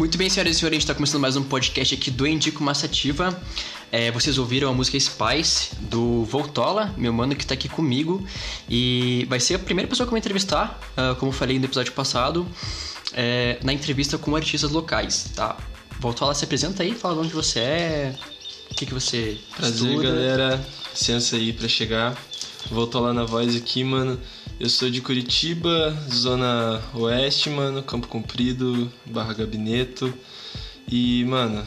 Muito bem, senhoras e senhores, a gente está começando mais um podcast aqui do Indico Massativa. É, vocês ouviram a música Spice do Voltola, meu mano que está aqui comigo. E vai ser a primeira pessoa que eu vou entrevistar, uh, como eu falei no episódio passado, é, na entrevista com artistas locais, tá? Voltola, se apresenta aí, fala de onde você é, o que, que você Prazer, estuda. galera. Licença aí pra chegar. Voltola na voz aqui, mano. Eu sou de Curitiba, Zona Oeste, mano, Campo Comprido, Barra Gabineto. E, mano,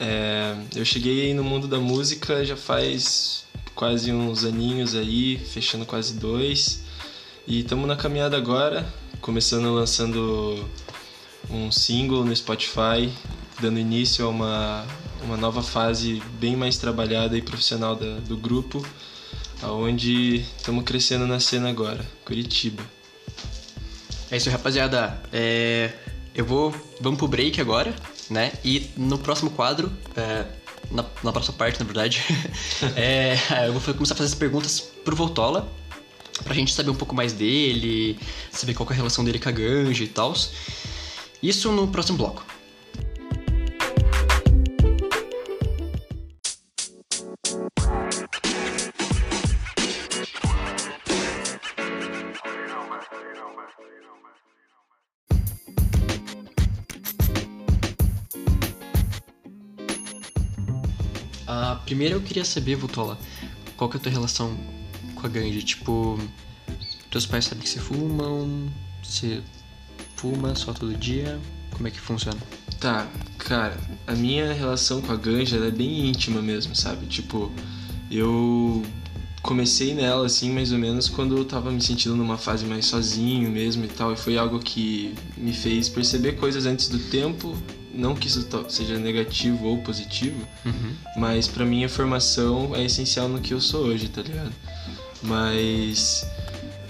é, eu cheguei no mundo da música já faz quase uns aninhos aí, fechando quase dois. E estamos na caminhada agora, começando lançando um single no Spotify, dando início a uma, uma nova fase bem mais trabalhada e profissional da, do grupo aonde estamos crescendo na cena agora, Curitiba. É isso, rapaziada. É, eu vou. Vamos pro break agora, né? E no próximo quadro, é, na, na, próxima parte, na verdade, é, eu vou começar a fazer as perguntas pro Voltola. Pra gente saber um pouco mais dele, saber qual é a relação dele com a Ganja e tal. Isso no próximo bloco. Uh, primeiro eu queria saber, Vutola, qual que é a tua relação com a ganja? Tipo, teus pais sabem que você fumam? Você fuma só todo dia? Como é que funciona? Tá, cara, a minha relação com a ganja é bem íntima mesmo, sabe? Tipo, eu comecei nela assim mais ou menos quando eu tava me sentindo numa fase mais sozinho mesmo e tal, e foi algo que me fez perceber coisas antes do tempo não que isso seja negativo ou positivo, uhum. mas para mim a formação é essencial no que eu sou hoje, tá ligado? Mas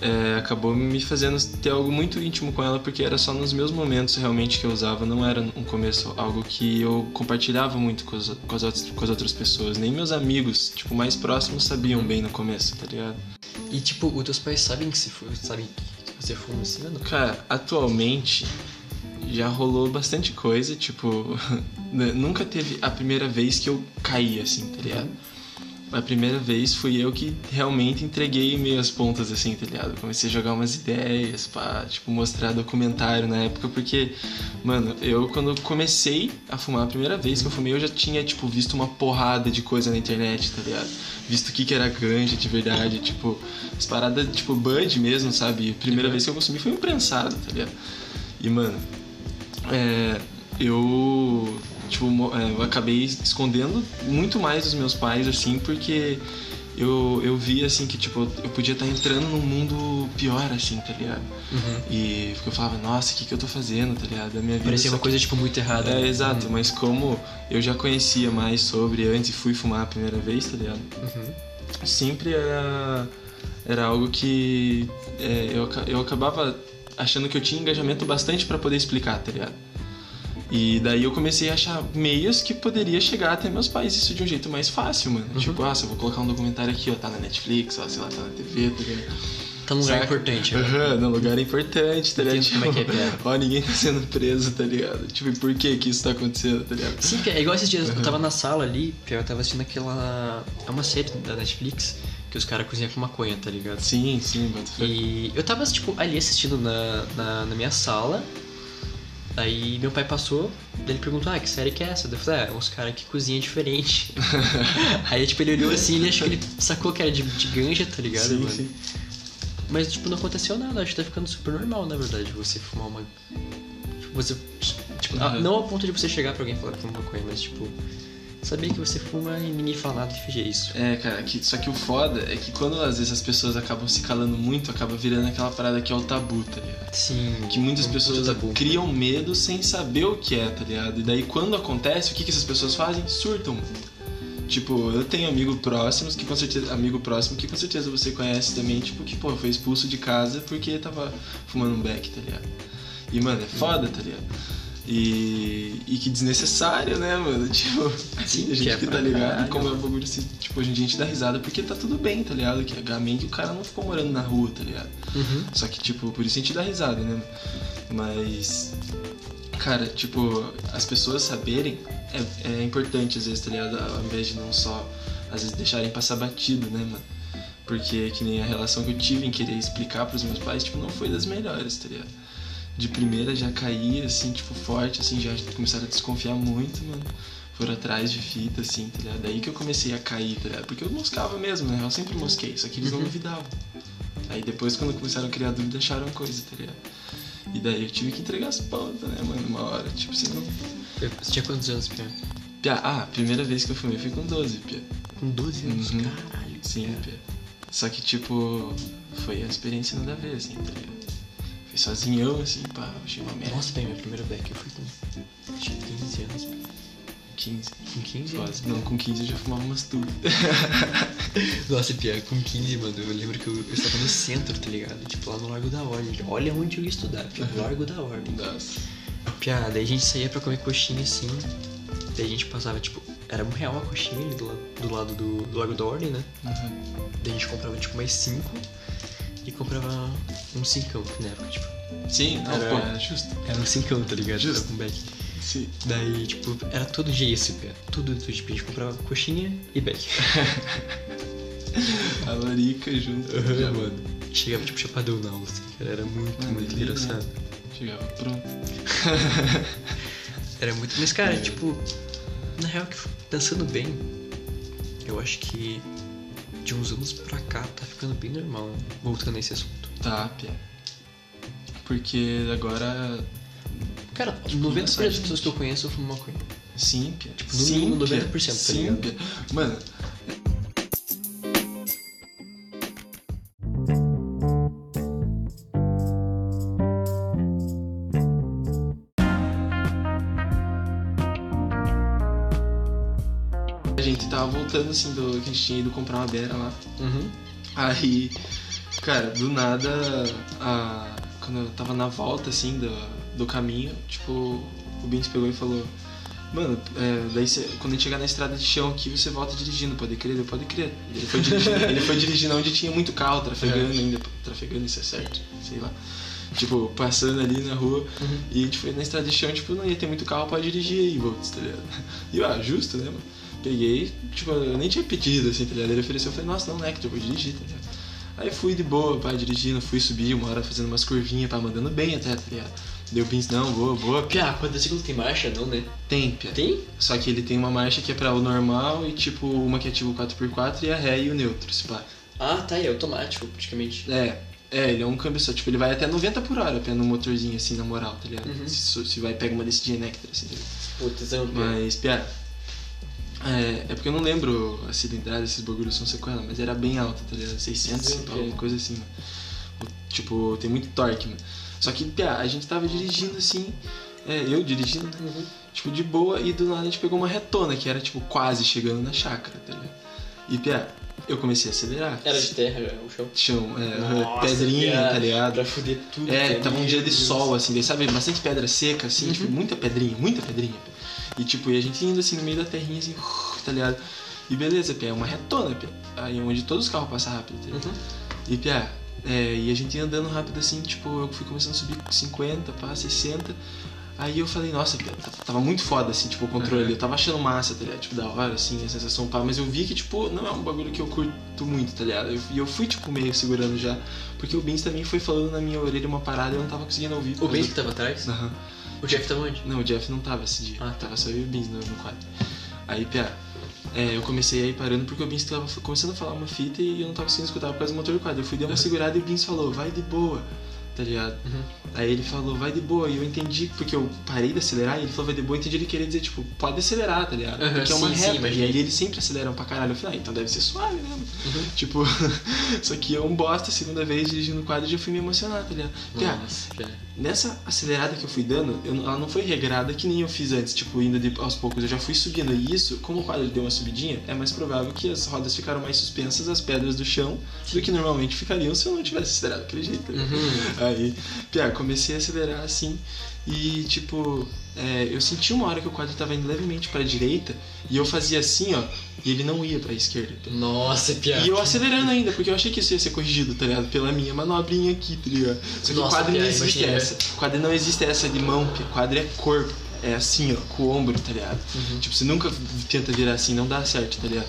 é, acabou me fazendo ter algo muito íntimo com ela porque era só nos meus momentos realmente que eu usava, não era um começo algo que eu compartilhava muito com, os, com, as, outras, com as outras pessoas, nem meus amigos, tipo, mais próximos sabiam bem no começo, tá ligado? E tipo, os teus pais sabem que, se, sabem que você fuma assim, não? Cara, atualmente já rolou bastante coisa, tipo, nunca teve a primeira vez que eu caí assim, tá ligado? A primeira vez fui eu que realmente entreguei meias pontas assim, tá ligado? Comecei a jogar umas ideias, pá, tipo, mostrar documentário na época, porque, mano, eu quando comecei a fumar a primeira vez que eu fumei, eu já tinha, tipo, visto uma porrada de coisa na internet, tá ligado? Visto o que, que era ganja de verdade, tipo, as paradas, tipo, bud mesmo, sabe? A primeira vez que eu consumi foi um prensado, tá ligado? E, mano, é, eu tipo é, eu acabei escondendo muito mais dos meus pais assim porque eu, eu vi assim que tipo eu podia estar entrando num mundo pior assim tá ligado uhum. e eu falava nossa o que que eu tô fazendo tá ligado a minha vida parecia uma coisa tipo muito errada é né? exato uhum. mas como eu já conhecia mais sobre antes e fui fumar a primeira vez tá ligado uhum. sempre era era algo que é, eu, eu acabava achando que eu tinha engajamento bastante para poder explicar, tá ligado? E daí eu comecei a achar meios que poderia chegar até meus pais isso de um jeito mais fácil, mano. Uhum. Tipo, ah, se eu vou colocar um documentário aqui, ó, tá na Netflix, ó, sei lá, tá na TV, tá ligado? Tá num lugar Saca? importante, Aham, uhum, num lugar importante, tá ligado? Como é que é, tipo, ó, ninguém tá sendo preso, tá ligado? Tipo, e por que que isso tá acontecendo, tá ligado? Sim, é igual esses dias, uhum. eu tava na sala ali, eu tava assistindo aquela... É uma série da Netflix que os caras cozinham com maconha, tá ligado? Sim, sim, but E eu tava, tipo, ali assistindo na, na, na minha sala. Aí meu pai passou, ele perguntou, ah, que série que é essa? Eu falei, ah, é uns caras que cozinham diferente. aí, tipo, ele olhou assim, ele achou, ele sacou que era de, de ganja, tá ligado? Sim, mano? sim. Mas, tipo, não aconteceu nada, acho que tá ficando super normal, na verdade, você fumar uma... Você, tipo, uhum. não ao ponto de você chegar pra alguém e falar que fuma maconha, mas, tipo, saber que você fuma e ninguém fala nada que fez isso. É, cara, que, só que o foda é que quando às vezes as pessoas acabam se calando muito, acaba virando aquela parada que é o tabu, tá ligado? Sim. Que muitas pessoas criam medo sem saber o que é, tá ligado? E daí quando acontece, o que, que essas pessoas fazem? Surtam. Tipo, eu tenho amigo próximos que com certeza. Amigo próximo que com certeza você conhece também, tipo, que, pô, foi expulso de casa porque tava fumando um beck, tá ligado? E, mano, é foda, tá ligado? E, e que desnecessário, né, mano? Tipo, Sim, a gente que, que é tá ligado caralho. como é o bagulho assim, tipo, hoje em dia a gente dá risada porque tá tudo bem, tá ligado? Que antigamente o cara não ficou morando na rua, tá ligado? Uhum. Só que, tipo, por isso a gente dá risada, né? Mas. Cara, tipo, as pessoas saberem é, é importante às vezes, tá ligado? Ao invés de não só, às vezes, deixarem passar batido, né, mano? Porque que nem a relação que eu tive em querer explicar pros meus pais, tipo, não foi das melhores, tá ligado? De primeira já caí, assim, tipo, forte, assim, já começaram a desconfiar muito, mano. Foram atrás de fita, assim, tá ligado? Daí que eu comecei a cair, tá ligado? Porque eu moscava mesmo, né? Eu sempre mosquei, só que eles não duvidavam. Aí depois, quando começaram a criar dúvida, acharam coisa, tá ligado? E daí eu tive que entregar as pontas, né, mano? Uma hora, tipo, senão. Você tinha quantos anos, Pia? Pia, ah, a primeira vez que eu fumei foi com 12, Pia. Com 12 anos? Uhum. Caralho. Sim, Pia. Só que, tipo, foi a experiência nada a ver, assim, tá ligado? Fui sozinhão, assim, pá, achei uma merda. Nossa, bem, minha primeira beck eu fui com. Que 15 anos. Pia. 15. Com 15 anos? Quase. Não, com 15 eu já fumava umas tudo. Nossa, Pia, com 15, mano, eu lembro que eu, eu estava no centro, tá ligado? Tipo, lá no Largo da Ordem. Olha onde eu ia estudar, Pia, no Largo da Ordem. Nossa. Pia, daí a gente saía pra comer coxinha assim. Daí a gente passava, tipo, era um real a coxinha ali do, do lado do, do Largo da Ordem, né? Uhum. Daí a gente comprava, tipo, mais cinco. E comprava um cincão, que na época, tipo, Sim, não, Era- pô, era justo. era um cincão, tá ligado? Justo. Era com beck. Sim. Daí, tipo, era todo dia isso, Pia. Tudo, tudo, tipo, a gente comprava coxinha e beck. A larica junto. Aham, mano. Chegava, tipo, chapadão na aula, assim, cara. Era muito, Mano, muito delícia. engraçado. Chegava pronto. Era muito. Mas, cara, É. tipo, na real, que pensando bem, eu acho que de uns anos pra cá tá ficando bem normal, né? voltando nesse assunto. Tá, Pia. Porque agora. Cara, Tipo, 90% das engraçado, pessoas que eu conheço fumam maconha. Sim, Pia. Tipo, no Sim, mínimo Pia. 90%, tá Sim? Pia. Mano, gente tava voltando assim do que a gente tinha ido comprar uma beira lá. Uhum. Aí, cara, do nada, a- quando eu tava na volta, assim, do, do caminho, tipo, o Bins pegou e falou: Mano, é, daí cê- quando a gente chegar na estrada de chão aqui, você volta dirigindo, pode crer? Eu, pode crer. Ele foi dirigindo, ele foi dirigindo onde tinha muito carro, trafegando ainda, trafegando, isso é certo, sei lá. Tipo, passando ali na rua, Uhum. e a gente foi na estrada de chão, tipo, não ia ter muito carro pra dirigir aí, Volts, tá ligado? E ah, justo, né, mano? Peguei, tipo, eu nem tinha pedido, assim, tá ligado? Ele ofereceu, eu falei, nossa, não, né, que eu vou dirigir, tá ligado? Aí fui de boa, pá, dirigindo, fui subir uma hora fazendo umas curvinhas, pá, mandando bem até, tá ligado? Deu pins, não, boa, boa. Pia, quadriciclo tem marcha, não, né? Tem, pia. Tem? Só que ele tem uma marcha que é pra o normal e, tipo, uma que é tipo 4x4 e a ré e o neutro, se pá. Ah, tá, é automático, praticamente. É, é, ele é um câmbio só, tipo, ele vai até 90 por hora, pé no motorzinho, assim, na moral, tá ligado? Uhum. Se, se vai, pega uma descidinha néctar, assim, tá ligado? Puta, Zé, Mas, Pia, é, é porque eu não lembro a cilindrada, esses bagulhos são sequela, mas era bem alta, tá ligado? 600, Sim, Pia. coisa assim, mano. Tipo, tem muito torque, mano. Só que, Pia, a gente tava dirigindo assim, é, eu dirigindo? Uhum. Tipo, de boa, e do nada a gente pegou uma retona, que era, tipo, quase chegando na chácara, tá ligado? E, Pia, eu comecei a acelerar. Era de terra já, o chão. Chão, é, Nossa, pedrinha, tá ligado? Pra fuder tudo. É, tava um dia de sol, assim, daí sabe, bastante pedra seca, assim, Uhum. tipo, muita pedrinha, muita pedrinha. E tipo, e a gente indo assim no meio da terrinha, assim, tá ligado? E beleza, Pia, é uma retona, Pia. Aí onde todos os carros passam rápido, tá ligado? Uhum. E Pia, é, e a gente ia andando rápido assim, tipo, eu fui começando a subir 50, pá, 60. Aí eu falei, nossa, Pia, t- tava muito foda, assim, tipo, o controle. Uhum. Eu tava achando massa, tá ligado? Tipo, da hora, assim, a sensação, pá. Mas eu vi que, tipo, não é um bagulho que eu curto muito, tá ligado? Eu- E eu, fui, tipo, meio segurando já. Porque o Bins também foi falando na minha orelha uma parada e eu não tava conseguindo ouvir. O por Ben causa que tava atrás? Aham. O Jeff tava onde? Não, o Jeff não tava esse dia. Ah, tá. Tava só eu e o Bins no, no quadro. Aí, Pia, é, eu comecei a ir parando porque o Bins tava começando a falar uma fita e eu não tava conseguindo escutar por causa do motor do quadro. Eu fui dar uma Uhum. segurada e o Bins falou, vai de boa, tá ligado? Uhum. Aí ele falou, vai de boa. E eu entendi, porque eu parei de acelerar e ele falou, vai de boa. Eu entendi ele querer dizer, tipo, pode acelerar, tá ligado? Aham, porque é uma sim, sim, reta. imaginei. e aí eles sempre aceleram pra caralho. Eu falei, ah, então deve ser suave, né? Uhum. Tipo, só que eu um bosta, segunda vez dirigindo o quadro, já fui me emocionar, tá ligado? Nossa, já. Nessa acelerada que eu fui dando, eu- ela não foi regrada que nem eu fiz antes, tipo, indo de- aos poucos. Eu já fui subindo. E isso, como o quadro deu uma subidinha, é mais provável que as rodas ficaram mais suspensas às pedras do chão do que normalmente ficariam se eu não tivesse acelerado daquele jeito. ligado? Uhum. Aí, Pia, comecei a acelerar assim. E, tipo, é, eu senti uma hora que o quadro tava indo levemente pra direita e eu fazia assim, ó, e ele não ia pra esquerda. Nossa, piada. E eu acelerando ainda, porque eu achei que isso ia ser corrigido, tá ligado? Pela minha manobrinha aqui, tá ligado? Só que o quadro não Pia, existe imagina. essa. O quadro não existe essa de mão, porque o quadro é corpo. É assim, ó, com o ombro, tá ligado? Uhum. Tipo, você nunca tenta virar assim, não dá certo, tá ligado?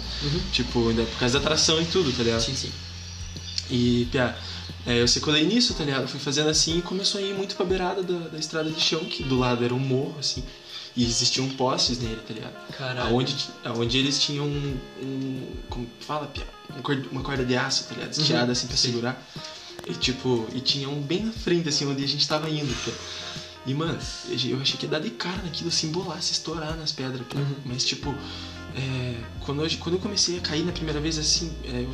Tipo, ainda por causa da tração e tudo, tá ligado? Sim, sim. E, piá, é, eu secolei nisso, tá ligado? Fui fazendo assim e começou a ir muito pra beirada da, da estrada de chão, que do lado era um morro, assim. E existiam postes nele, tá ligado? Caralho. Aonde, aonde eles tinham um. um como fala, piá? Um uma corda de aço, tá ligado? Estirada assim pra segurar. E tipo, e tinha um bem na frente, assim, onde a gente tava indo, piá. E, mano, eu achei que ia dar de cara naquilo, assim, bolar, se estourar nas pedras, piá. Mas, tipo, é, quando, eu, quando eu comecei a cair na primeira vez, assim, é,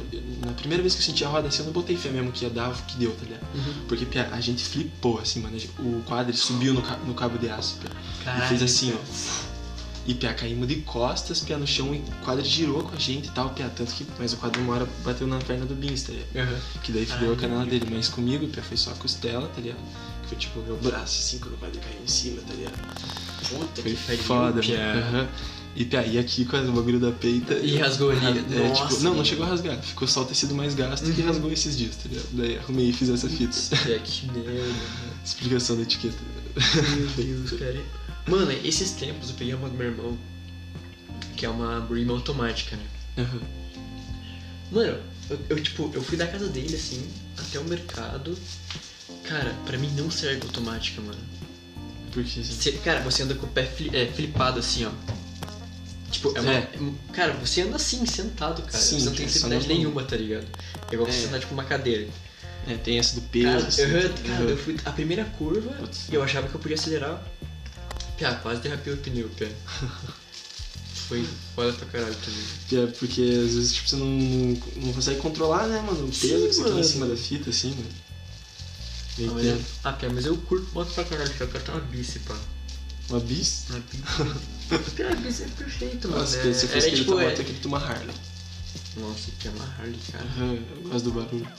na primeira vez que eu senti a roda assim, eu não botei fé mesmo que ia dar o que deu, tá ligado? Porque, pia, a gente flipou, assim, mano. O quadro subiu no, no cabo de aço, pia. E fez assim, ó. E, pia, caímos de costas, pia, no chão, e o quadro girou com a gente e tal, pia. Tanto que, mas o quadro uma hora bateu na perna do Beans, tá ligado? Aham. Que daí fudeu a canela dele. Mas comigo, pia, foi só a costela, tá ligado? Que foi tipo meu braço, assim, quando o quadro caiu em cima, tá ligado? Puta Foi que foda, Pia. mano. E, pia, e aqui com o bagulho da peita. E rasgou ali. É, Nossa. tipo, não, não chegou a rasgar. Ficou só o tecido mais gasto e rasgou esses dias, tá ligado? Daí arrumei e fiz essa fita. Pia, que merda. Explicação da etiqueta. Meu Deus, cara. Mano, esses tempos eu peguei uma do meu irmão, que é uma Bream automática, né? Aham. Mano, eu, eu, tipo, eu fui da casa dele, assim, até o mercado. Cara, pra mim não serve automática, mano. Porque assim. Você- cara, você anda com o pé fli- é, flipado assim, ó. Tipo, é uma. É. Cara, você anda assim, sentado, cara. Sim, você não tem é mão. nenhuma, tá ligado? É igual você É. andar tipo uma cadeira. É, tem essa do peso. Cara, assim, eu, tá cara, ligado? eu fui a primeira curva Putz. e eu achava que eu podia acelerar. Piá, quase derrapei o pneu, piá. Foi foda pra caralho também. É, porque às vezes tipo, você não, não, não consegue controlar, né, mano? O peso Sim, que você tem em mano. cima da fita, assim, mano. Ah, mas, ah, piá, mas eu curto moto pra caralho, piá. Eu quero ter uma bici, pá. Uma bis? Uma bici. Piá, a bici é perfeito, mano. Nossa, é, se fosse era, aquele tipo, moto, é... eu queria ter uma Harley. Nossa, piá, uma Harley, cara. Eu gosto do barulho.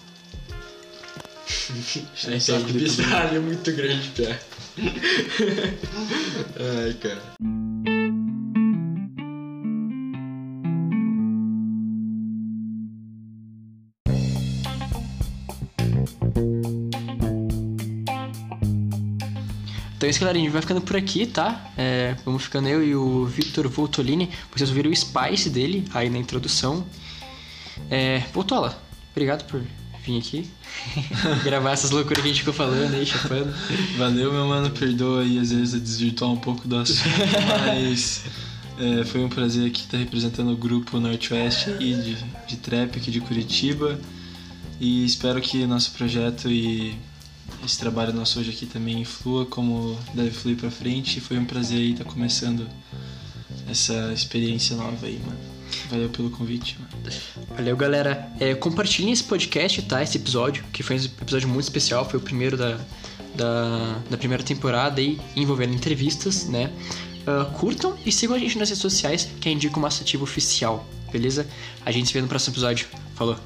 É, saco é, de bizarro, é muito grande, piá. Ai, cara. Então é isso, galera. A gente vai ficando por aqui, tá? É, vamos ficando eu e o Victor Voltolini. Vocês ouviram o Spice dele aí na introdução. É, Voltola, obrigado por vir aqui. Gravar essas loucuras que a gente ficou falando aí, chapando. Valeu, meu mano. Perdoa aí, às vezes, desvirtuar um pouco do assunto, mas é, foi um prazer aqui estar representando o grupo Northwest aí de, de trap aqui de Curitiba. E espero que nosso projeto e esse trabalho nosso hoje aqui também flua como deve fluir pra frente. Foi um prazer aí estar começando essa experiência nova aí, mano. Valeu pelo convite, mano. Valeu, galera. É, compartilhem esse podcast, tá? Esse episódio, que foi um episódio muito especial. Foi o primeiro da, da, da primeira temporada aí, envolvendo entrevistas, né? Ah, curtam e sigam a gente nas redes sociais, que é Indico Massativo Oficial, beleza? A gente se vê no próximo episódio. Falou!